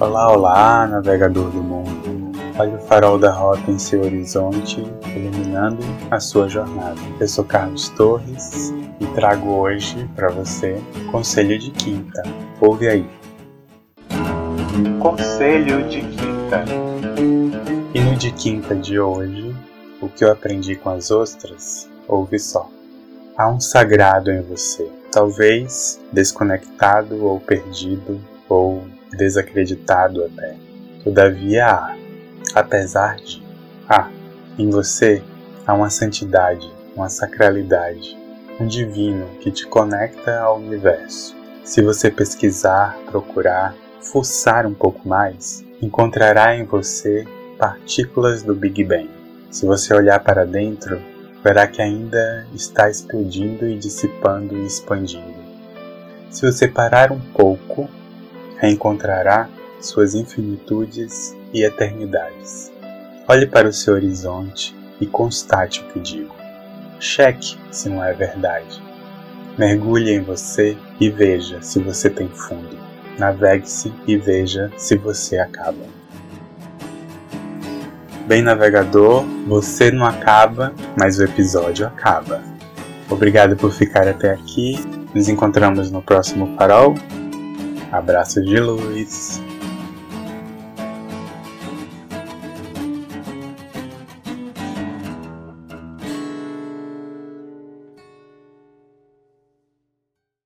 Olá, olá, navegador do mundo. Olhe o farol da rota em seu horizonte, iluminando a sua jornada. Eu sou Carlos Torres e trago hoje para você Conselho de Quinta. Ouve aí. Conselho de Quinta. E no de quinta de hoje, o que eu aprendi com as ostras, ouve só. Há um sagrado em você, talvez desconectado ou perdido ou desacreditado até. Todavia há, apesar de, há, em você há uma santidade, uma sacralidade, um divino que te conecta ao universo. Se você pesquisar, procurar, fuçar um pouco mais, encontrará em você partículas do Big Bang. Se você olhar para dentro, verá que ainda está explodindo e dissipando e expandindo. Se você parar um pouco reencontrará suas infinitudes e eternidades. Olhe para o seu horizonte e constate o que digo. Cheque se não é verdade. Mergulhe em você e veja se você tem fundo. Navegue-se e veja se você acaba. Bem, navegador, você não acaba, mas o episódio acaba. Obrigado por ficar até aqui. Nos encontramos no próximo farol Abraço de luz.